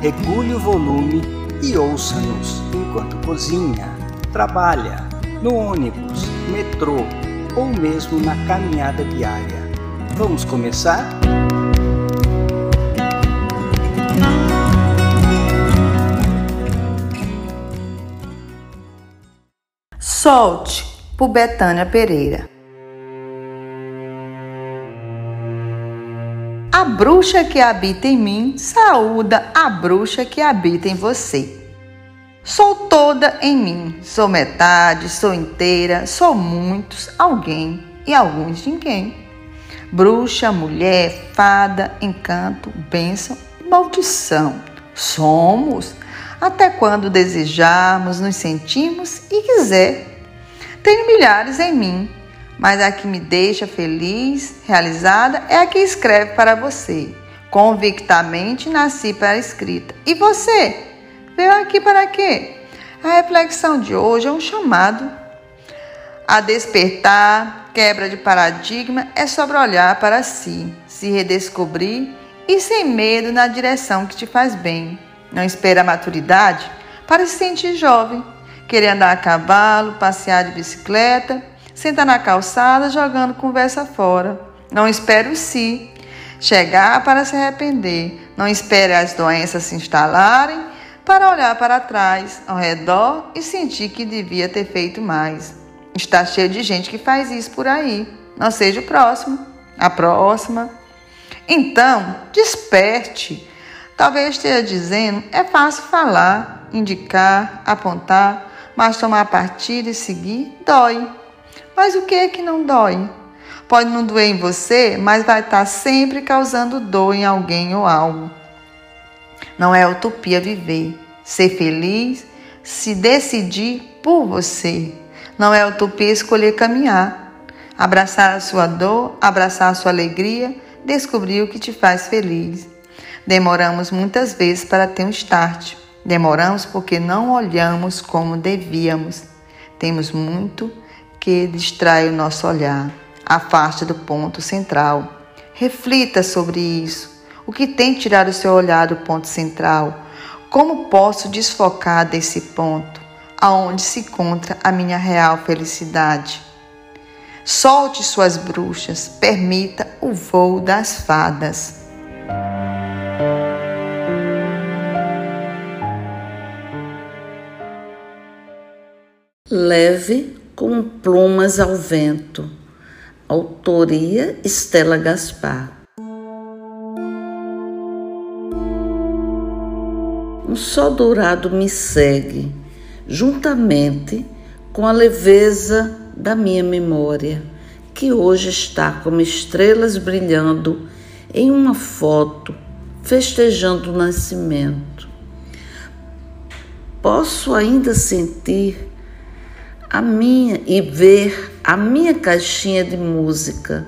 regule o volume e ouça-nos enquanto cozinha, trabalha, no ônibus, metrô ou mesmo na caminhada diária. Vamos começar? Solte, por Betânia Pereira. A bruxa que habita em mim saúda a bruxa que habita em você. Sou toda em mim, sou metade, sou inteira, sou muitos, alguém e alguns ninguém. Bruxa, mulher, fada, encanto, bênção e maldição. Somos até quando desejarmos, nos sentirmos e quiser. Tenho milhares em mim, mas a que me deixa feliz, realizada, é a que escreve para você. Convictamente nasci para a escrita. E você? Veio aqui para quê? A reflexão de hoje é um chamado a despertar, quebra de paradigma, é sobre olhar para si, se redescobrir e sem medo na direção que te faz bem. Não espera a maturidade para se sentir jovem, querer andar a cavalo, passear de bicicleta Senta na calçada jogando conversa fora. Não espere o si. Chegar para se arrepender. Não espere as doenças se instalarem para olhar para trás, ao redor e sentir que devia ter feito mais. Está cheio de gente que faz isso por aí. Não seja o próximo, a próxima. Então, desperte. Talvez esteja dizendo, é fácil falar, indicar, apontar, mas tomar partido e seguir dói. Mas o que é que não dói? Pode não doer em você, mas vai estar sempre causando dor em alguém ou algo. Não é utopia viver, ser feliz, se decidir por você. Não é utopia escolher caminhar, abraçar a sua dor, abraçar a sua alegria, descobrir o que te faz feliz. Demoramos muitas vezes para ter um start. Demoramos porque não olhamos como devíamos. Temos muito que distrai o nosso olhar, afaste do ponto central. Reflita sobre isso. O que tem tirado o seu olhar do ponto central? Como posso desfocar desse ponto, aonde se encontra a minha real felicidade? Solte suas bruxas, permita o voo das fadas. Leve com plumas ao vento. Autoria Estela Gaspar. Um sol dourado me segue, juntamente com a leveza da minha memória, que hoje está como estrelas brilhando em uma foto, festejando o nascimento. Posso ainda sentir a minha e ver a minha caixinha de música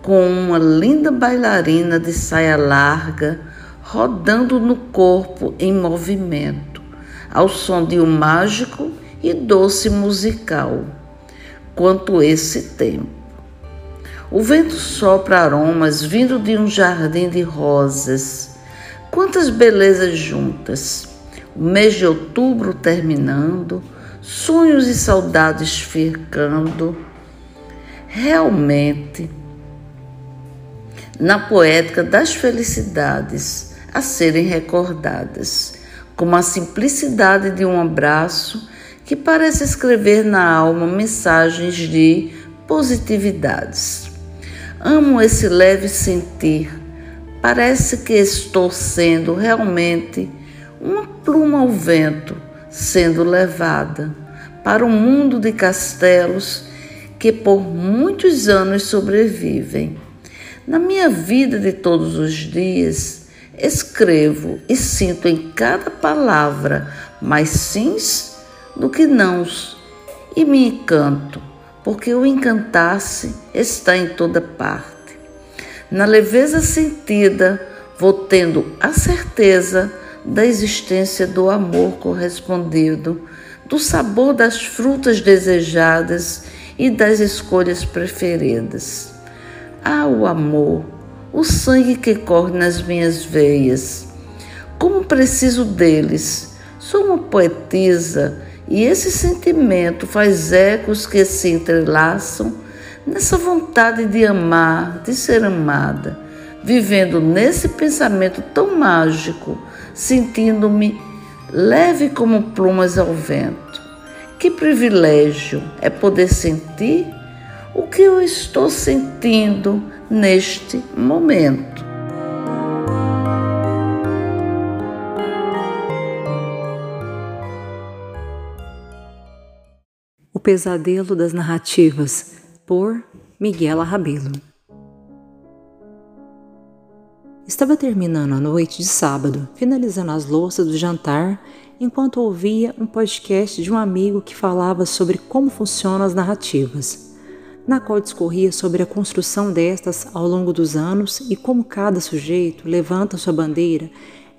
com uma linda bailarina de saia larga rodando no corpo em movimento, ao som de um mágico e doce musical, quanto esse tempo. O vento sopra aromas vindo de um jardim de rosas. Quantas belezas juntas! O mês de outubro terminando, sonhos e saudades fircando. Realmente, na poética das felicidades a serem recordadas, como a simplicidade de um abraço que parece escrever na alma mensagens de positividades. Amo esse leve sentir. Parece que estou sendo realmente uma pluma ao vento sendo levada para um mundo de castelos que por muitos anos sobrevivem. Na minha vida de todos os dias, escrevo e sinto em cada palavra mais sims do que nãos, e me encanto, porque o encantar-se está em toda parte. Na leveza sentida, vou tendo a certeza da existência do amor correspondido, do sabor das frutas desejadas e das escolhas preferidas. Ah, o amor, o sangue que corre nas minhas veias. Como preciso deles. Sou uma poetisa e esse sentimento faz ecos que se entrelaçam nessa vontade de amar, de ser amada, vivendo nesse pensamento tão mágico, sentindo-me leve como plumas ao vento. Que privilégio é poder sentir o que eu estou sentindo neste momento. O Pesadelo das Narrativas, por Miguel Arrabelo. Estava terminando a noite de sábado, finalizando as louças do jantar, enquanto ouvia um podcast de um amigo que falava sobre como funcionam as narrativas na qual discorria sobre a construção destas ao longo dos anos e como cada sujeito levanta sua bandeira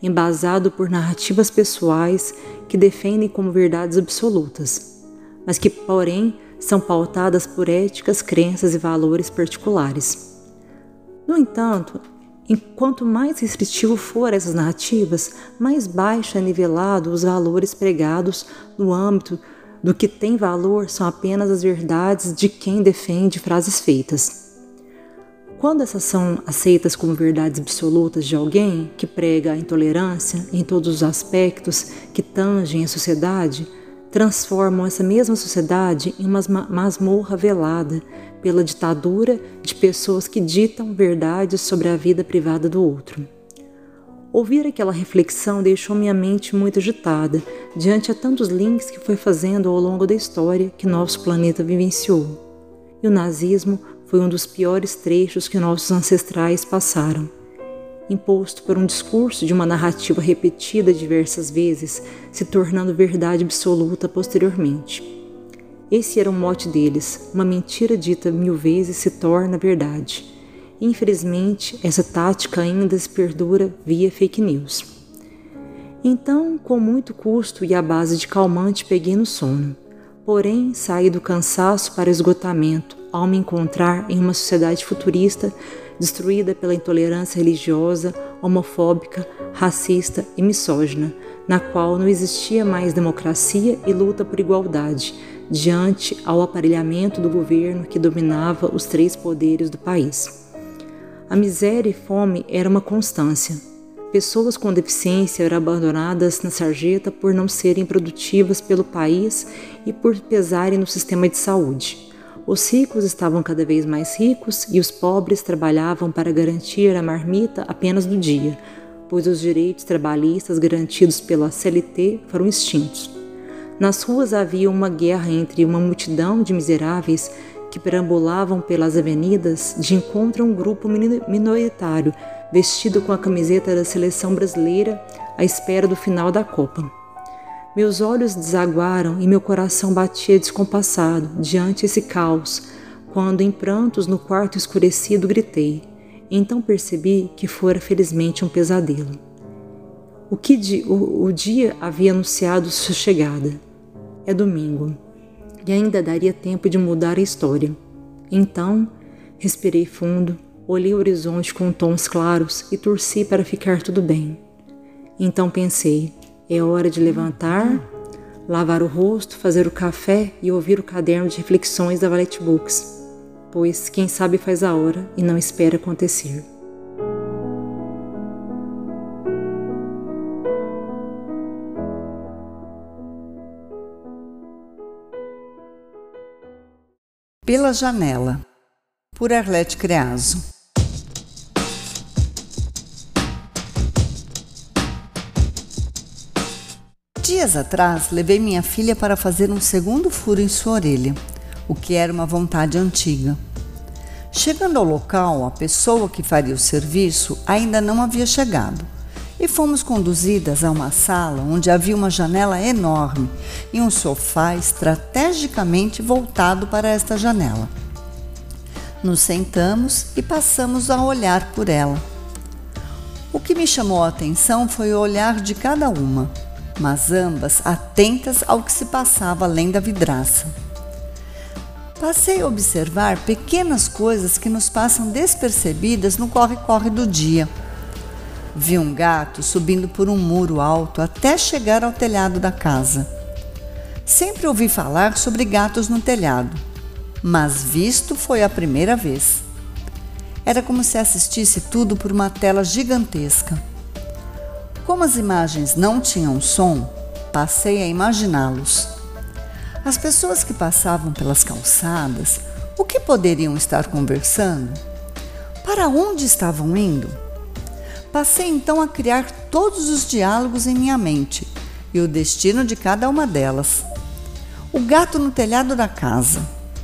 embasado por narrativas pessoais que defendem como verdades absolutas, mas que, porém, são pautadas por éticas, crenças e valores particulares. No entanto, enquanto mais restritivo for essas narrativas, mais baixo é nivelado os valores pregados no âmbito do que tem valor são apenas as verdades de quem defende frases feitas. Quando essas são aceitas como verdades absolutas de alguém que prega a intolerância em todos os aspectos que tangem a sociedade, transformam essa mesma sociedade em uma masmorra velada pela ditadura de pessoas que ditam verdades sobre a vida privada do outro. Ouvir aquela reflexão deixou minha mente muito agitada diante a tantos links que foi fazendo ao longo da história que nosso planeta vivenciou. E o nazismo foi um dos piores trechos que nossos ancestrais passaram. Imposto por um discurso de uma narrativa repetida diversas vezes, se tornando verdade absoluta posteriormente. Esse era o mote deles: uma mentira dita mil vezes se torna verdade. Infelizmente, essa tática ainda se perdura via fake news. Então, com muito custo e à base de calmante, peguei no sono. Porém, saí do cansaço para o esgotamento ao me encontrar em uma sociedade futurista destruída pela intolerância religiosa, homofóbica, racista e misógina, na qual não existia mais democracia e luta por igualdade, diante ao aparelhamento do governo que dominava os três poderes do país. A miséria e fome era uma constância. Pessoas com deficiência eram abandonadas na sarjeta por não serem produtivas pelo país e por pesarem no sistema de saúde. Os ricos estavam cada vez mais ricos e os pobres trabalhavam para garantir a marmita apenas do dia, pois os direitos trabalhistas garantidos pela CLT foram extintos. Nas ruas havia uma guerra entre uma multidão de miseráveis que perambulavam pelas avenidas de encontro a um grupo minoritário vestido com a camiseta da seleção brasileira à espera do final da Copa. Meus olhos desaguaram e meu coração batia descompassado diante esse caos, quando, em prantos no quarto escurecido, gritei. Então percebi que fora felizmente um pesadelo. O, que o, o dia havia anunciado sua chegada. É domingo e ainda daria tempo de mudar a história. Então, respirei fundo, olhei o horizonte com tons claros e torci para ficar tudo bem. Então pensei: é hora de levantar, lavar o rosto, fazer o café e ouvir o caderno de reflexões da Valete Books, pois quem sabe faz a hora e não espera acontecer. Pela Janela, por Arlete Creaso. Dias atrás, levei minha filha para fazer um segundo furo em sua orelha, o que era uma vontade antiga. Chegando ao local, a pessoa que faria o serviço ainda não havia chegado. e fomos conduzidas a uma sala onde havia uma janela enorme e um sofá estrategicamente voltado para esta janela. Nos sentamos e passamos a olhar por ela. O que me chamou a atenção foi o olhar de cada uma, mas ambas atentas ao que se passava além da vidraça. Passei a observar pequenas coisas que nos passam despercebidas no corre-corre do dia. Vi um gato subindo por um muro alto até chegar ao telhado da casa. Sempre ouvi falar sobre gatos no telhado, mas visto foi a primeira vez. Era como se assistisse tudo por uma tela gigantesca. Como as imagens não tinham som, passei a imaginá-los. As pessoas que passavam pelas calçadas, o que poderiam estar conversando? Para onde estavam indo? Passei então a criar todos os diálogos em minha mente e o destino de cada uma delas. O gato no telhado da casa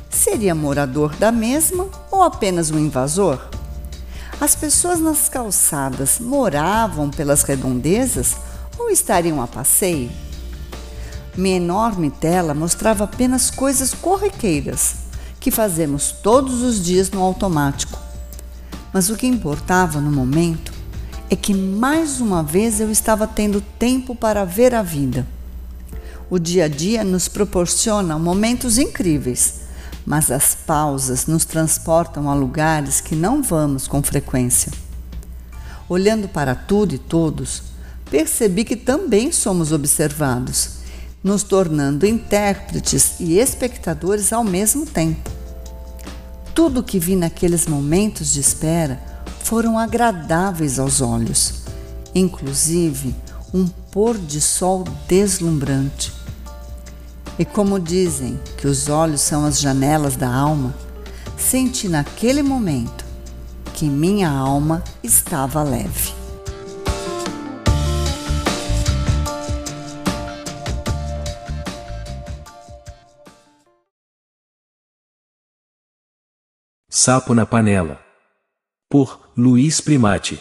seria morador da mesma ou apenas um invasor? As pessoas nas calçadas moravam pelas redondezas ou estariam a passeio? Minha enorme tela mostrava apenas coisas corriqueiras que fazemos todos os dias no automático. Mas o que importava no momento é que mais uma vez eu estava tendo tempo para ver a vida. O dia a dia nos proporciona momentos incríveis, mas as pausas nos transportam a lugares que não vamos com frequência. Olhando para tudo e todos, percebi que também somos observados nos tornando intérpretes e espectadores ao mesmo tempo. Tudo o que vi naqueles momentos de espera foram agradáveis aos olhos, inclusive um pôr de sol deslumbrante. E como dizem que os olhos são as janelas da alma, senti naquele momento que minha alma estava leve. Sapo na Panela. Por Luiz Primati.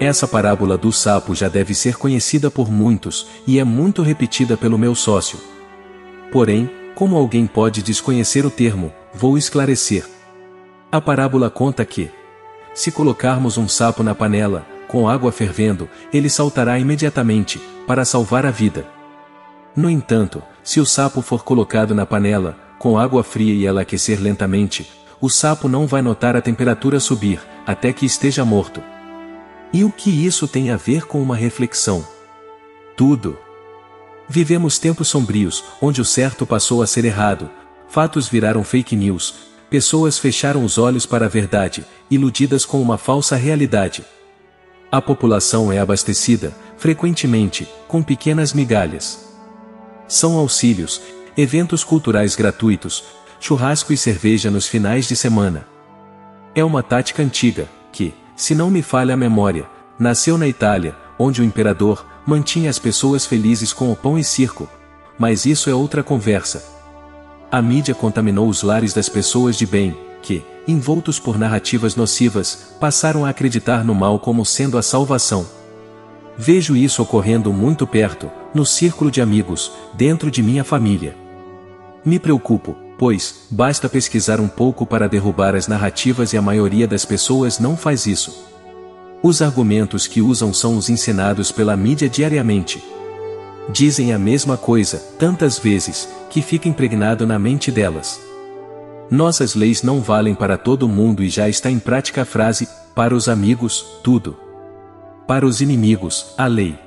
Essa parábola do sapo já deve ser conhecida por muitos e é muito repetida pelo meu sócio. Porém, como alguém pode desconhecer o termo, vou esclarecer. A parábola conta que, se colocarmos um sapo na panela, com água fervendo, ele saltará imediatamente, para salvar a vida. No entanto, se o sapo for colocado na panela, com água fria e ela aquecer lentamente, o sapo não vai notar a temperatura subir, até que esteja morto. E o que isso tem a ver com uma reflexão? Tudo. Vivemos tempos sombrios, onde o certo passou a ser errado, fatos viraram fake news, pessoas fecharam os olhos para a verdade, iludidas com uma falsa realidade. A população é abastecida, frequentemente, com pequenas migalhas. São auxílios, eventos culturais gratuitos, churrasco e cerveja nos finais de semana. É uma tática antiga, que, se não me falha a memória, nasceu na Itália, onde o imperador mantinha as pessoas felizes com o pão e circo. Mas isso é outra conversa. A mídia contaminou os lares das pessoas de bem, que, envoltos por narrativas nocivas, passaram a acreditar no mal como sendo a salvação. Vejo isso ocorrendo muito perto, no círculo de amigos, dentro de minha família. Me preocupo, pois, basta pesquisar um pouco para derrubar as narrativas e a maioria das pessoas não faz isso. Os argumentos que usam são os ensinados pela mídia diariamente. Dizem a mesma coisa, tantas vezes, que fica impregnado na mente delas. Nossas leis não valem para todo mundo e já está em prática a frase: para os amigos, tudo. Para os inimigos, a lei.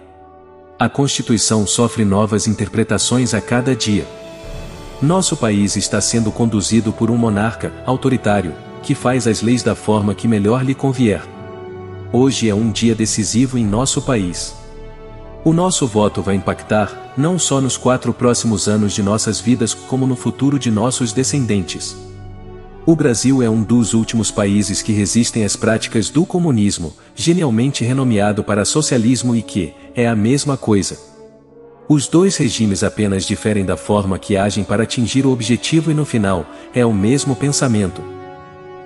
A Constituição sofre novas interpretações a cada dia. Nosso país está sendo conduzido por um monarca autoritário, que faz as leis da forma que melhor lhe convier. Hoje é um dia decisivo em nosso país. O nosso voto vai impactar, não só nos quatro próximos anos de nossas vidas, como no futuro de nossos descendentes. O Brasil é um dos últimos países que resistem às práticas do comunismo, genialmente renomeado para socialismo e que é a mesma coisa. Os dois regimes apenas diferem da forma que agem para atingir o objetivo e no final, é o mesmo pensamento.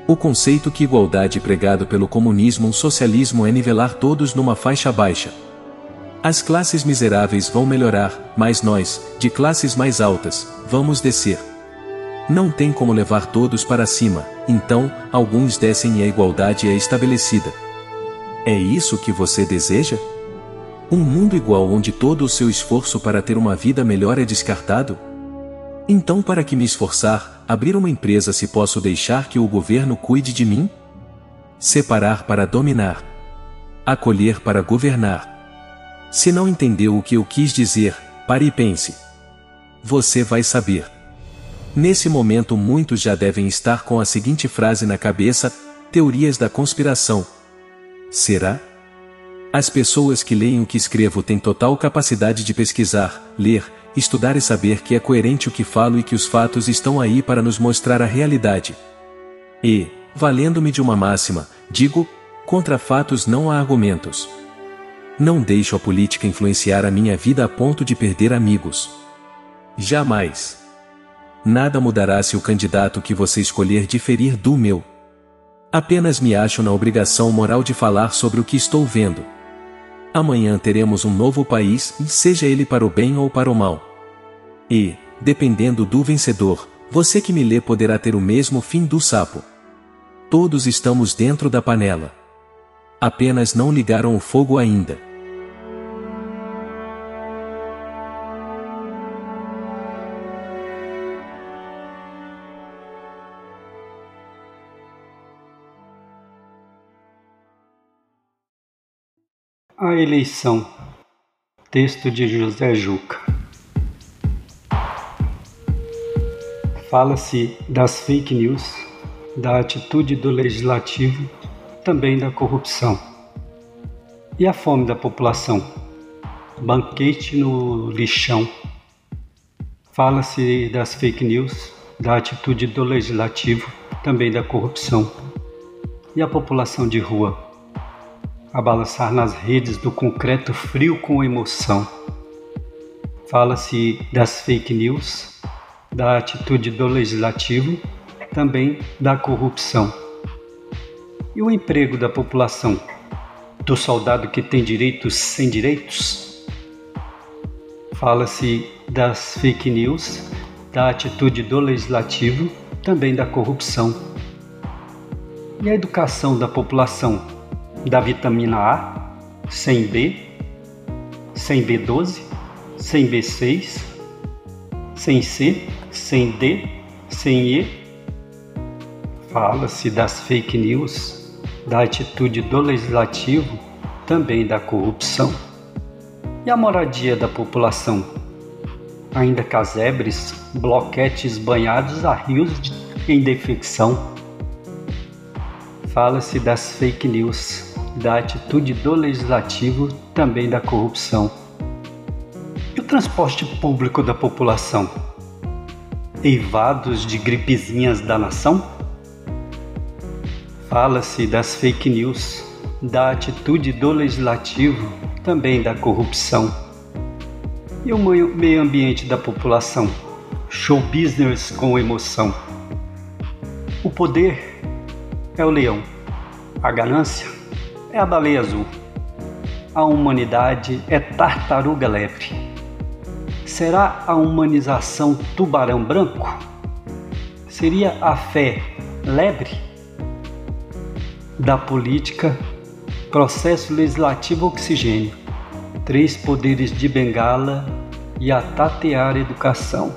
O conceito que igualdade pregado pelo comunismo ou socialismo é nivelar todos numa faixa baixa. As classes miseráveis vão melhorar, mas nós, de classes mais altas, vamos descer. Não tem como levar todos para cima, então, alguns descem e a igualdade é estabelecida. É isso que você deseja? Um mundo igual onde todo o seu esforço para ter uma vida melhor é descartado? Então, para que me esforçar, abrir uma empresa se posso deixar que o governo cuide de mim? Separar para dominar. Acolher para governar. Se não entendeu o que eu quis dizer, pare e pense. Você vai saber. Nesse momento, muitos já devem estar com a seguinte frase na cabeça: teorias da conspiração. Será? As pessoas que leem o que escrevo têm total capacidade de pesquisar, ler, estudar e saber que é coerente o que falo e que os fatos estão aí para nos mostrar a realidade. E, valendo-me de uma máxima, digo: contra fatos não há argumentos. Não deixo a política influenciar a minha vida a ponto de perder amigos. Jamais. Nada mudará se o candidato que você escolher diferir do meu. Apenas me acho na obrigação moral de falar sobre o que estou vendo. Amanhã teremos um novo país, seja ele para o bem ou para o mal. E, dependendo do vencedor, você que me lê poderá ter o mesmo fim do sapo. Todos estamos dentro da panela. Apenas não ligaram o fogo ainda. A eleição. Texto de José Juca. Fala-se das fake news, da atitude do legislativo, também da corrupção. E a fome da população? Banquete no lixão. Fala-se das fake news, da atitude do legislativo, também da corrupção. E a população de rua? A balançar nas redes do concreto frio com emoção. Fala-se das fake news, da atitude do legislativo, também da corrupção. E o emprego da população? Do soldado que tem direitos sem direitos? Fala-se das fake news, da atitude do legislativo, também da corrupção. E a educação da população? Da vitamina A, sem B, sem B12, sem B6, sem C, sem D, sem E. Fala-se das fake news, da atitude do legislativo, também da corrupção. E a moradia da população? Ainda casebres, bloquetes banhados a rios de, em defecção. Fala-se das fake news, da atitude do legislativo, também da corrupção. E o transporte público da população? Eivados de gripezinhas da nação? Fala-se das fake news, da atitude do legislativo, também da corrupção. E o meio ambiente da população? Show business com emoção. O poder é o leão, a ganância é a baleia azul. A humanidade é tartaruga lebre. Será a humanização tubarão branco? Seria a fé lebre? Da política, processo legislativo oxigênio, três poderes de bengala e a tatear educação.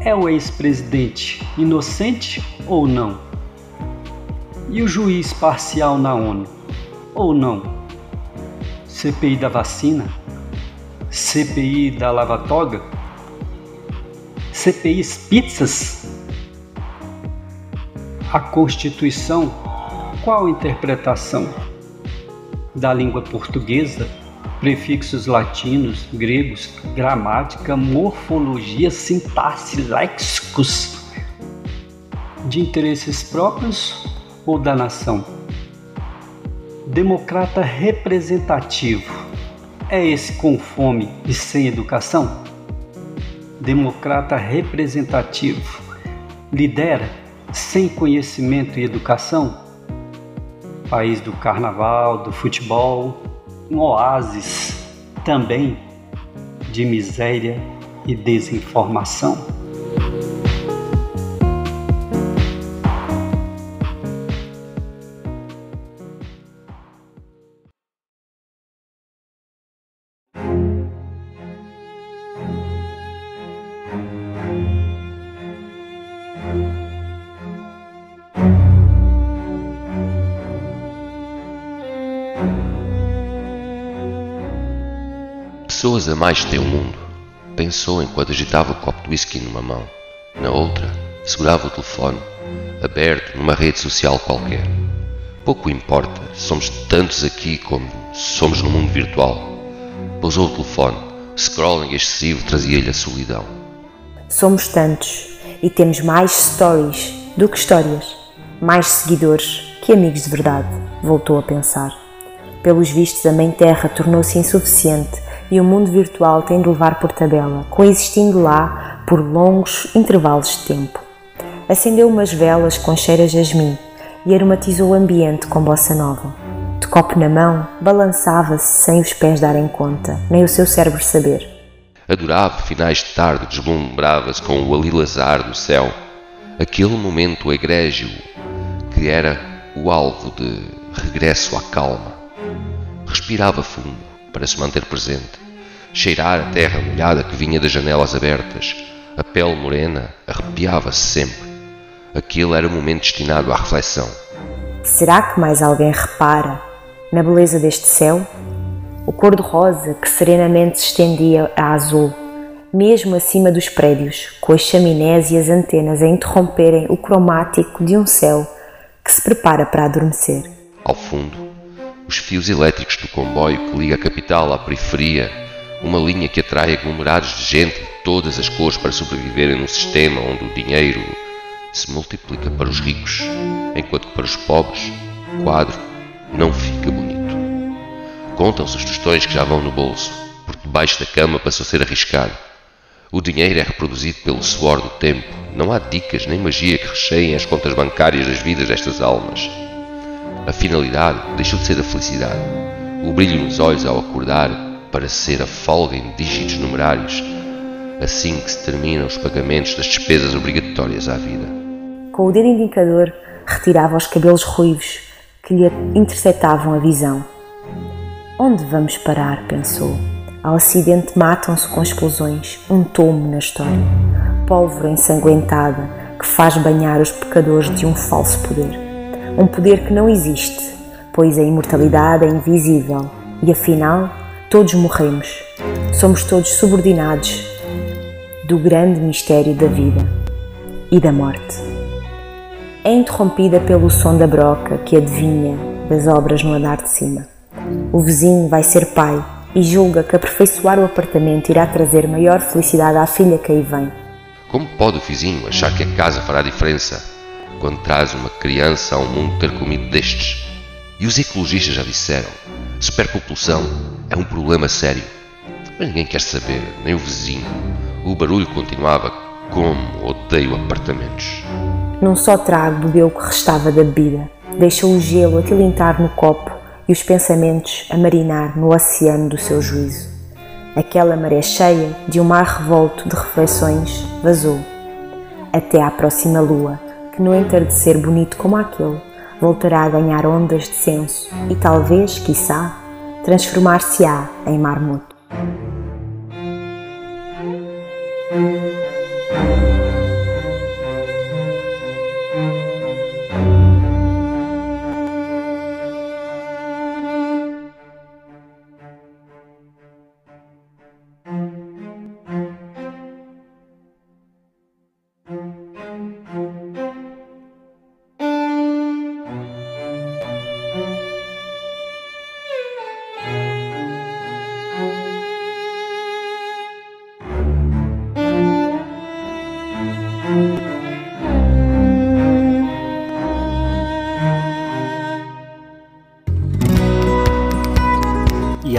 É o ex-presidente inocente ou não? E o juiz parcial na ONU? Ou não? CPI da vacina? CPI da lava-toga? CPIs pizzas? A Constituição, qual interpretação? Da língua portuguesa, prefixos latinos, gregos, gramática, morfologia, sintaxe, léxicos de interesses próprios ou da nação? Democrata representativo é esse com fome e sem educação? Democrata representativo lidera sem conhecimento e educação? País do carnaval, do futebol, um oásis também de miséria e desinformação? Mais o mundo, pensou enquanto agitava o copo de whisky numa mão. Na outra, segurava o telefone, aberto numa rede social qualquer. Pouco importa, somos tantos aqui como somos no mundo virtual. Pousou o telefone, scrolling excessivo trazia-lhe a solidão. Somos tantos e temos mais stories do que histórias, mais seguidores que amigos de verdade, voltou a pensar. Pelos vistos, a Mãe Terra tornou-se insuficiente e o mundo virtual tem de levar por tabela, coexistindo lá por longos intervalos de tempo. Acendeu umas velas com cheiro a jasmim e aromatizou o ambiente com bossa nova. De copo na mão, balançava-se sem os pés darem conta, nem o seu cérebro saber. Adorava finais de tarde, deslumbrava-se com o alilazar do céu, aquele momento egrégio que era o alvo de regresso à calma. Respirava fundo para se manter presente, cheirar a terra molhada que vinha das janelas abertas, a pele morena arrepiava-se sempre. Aquele era o momento destinado à reflexão. Será que mais alguém repara na beleza deste céu? O cor-de-rosa que serenamente se estendia a azul, mesmo acima dos prédios, com as chaminés e as antenas a interromperem o cromático de um céu que se prepara para adormecer. Ao fundo, os fios elétricos do comboio que liga a capital à periferia, uma linha que atrai aglomerados de gente de todas as cores para sobreviverem num sistema onde o dinheiro se multiplica para os ricos, enquanto que para os pobres o quadro não fica bonito. Contam-se os tostões que já vão no bolso, porque debaixo da cama passou a ser arriscado. O dinheiro é reproduzido pelo suor do tempo. Não há dicas nem magia que recheiem as contas bancárias das vidas destas almas. A finalidade deixou de ser a felicidade, o brilho nos olhos ao acordar, para ser a folga em dígitos numerários, assim que se terminam os pagamentos das despesas obrigatórias à vida. Com o dedo indicador, retirava os cabelos ruivos que lhe interceptavam a visão. Onde vamos parar? pensou. Ao acidente matam-se com explosões, um tomo na história, pólvora ensanguentada que faz banhar os pecadores de um falso poder um poder que não existe, pois a imortalidade é invisível e afinal todos morremos. Somos todos subordinados do grande mistério da vida e da morte. É interrompida pelo som da broca que adivinha das obras no andar de cima. O vizinho vai ser pai e julga que aperfeiçoar o apartamento irá trazer maior felicidade à filha que aí vem. Como pode o vizinho achar que a casa fará diferença quando traz uma criança ao mundo ter comido destes. E os ecologistas já disseram: superpopulação é um problema sério. Mas ninguém quer saber, nem o vizinho. O barulho continuava como odeio apartamentos. Num só trago bebeu o que restava da bebida. Deixou o gelo a tilintar no copo e os pensamentos a marinar no oceano do seu juízo. Aquela maré cheia de um mar revolto de reflexões vazou. Até à próxima lua, que no entardecer bonito como aquele, voltará a ganhar ondas de senso e talvez, quiçá, transformar-se-á em marmoto.